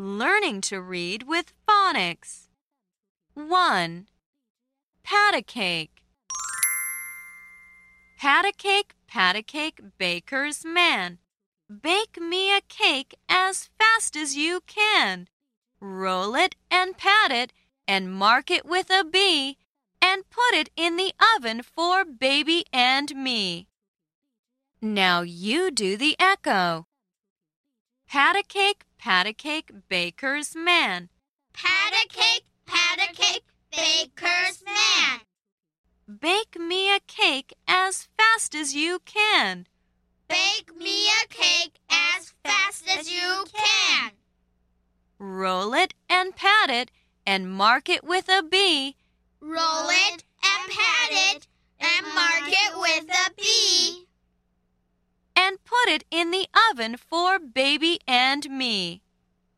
Learning to read with phonics. 1. Pat a cake. Pat a cake, pat a cake, baker's man. Bake me a cake as fast as you can. Roll it and pat it and mark it with a B and put it in the oven for baby and me. Now you do the echo. Pat a cake, pat a cake, baker's man. Pat a cake, pat a cake, baker's man. Bake me a cake as fast as you can. Bake me a cake as fast as you can. Roll it and pat it and mark it with a B. Roll it and pat it and mark it with a B. And put it in the oven for baby and me.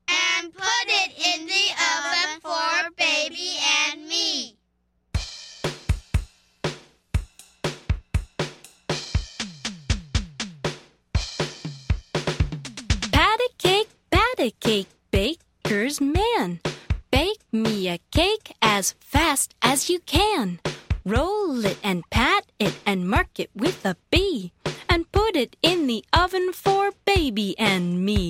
And put it in the oven for baby and me. Pat a cake, pat a cake, baker's man. Bake me a cake as fast as you can. Roll it and pat it and mark it with a B. It in the oven for baby and me.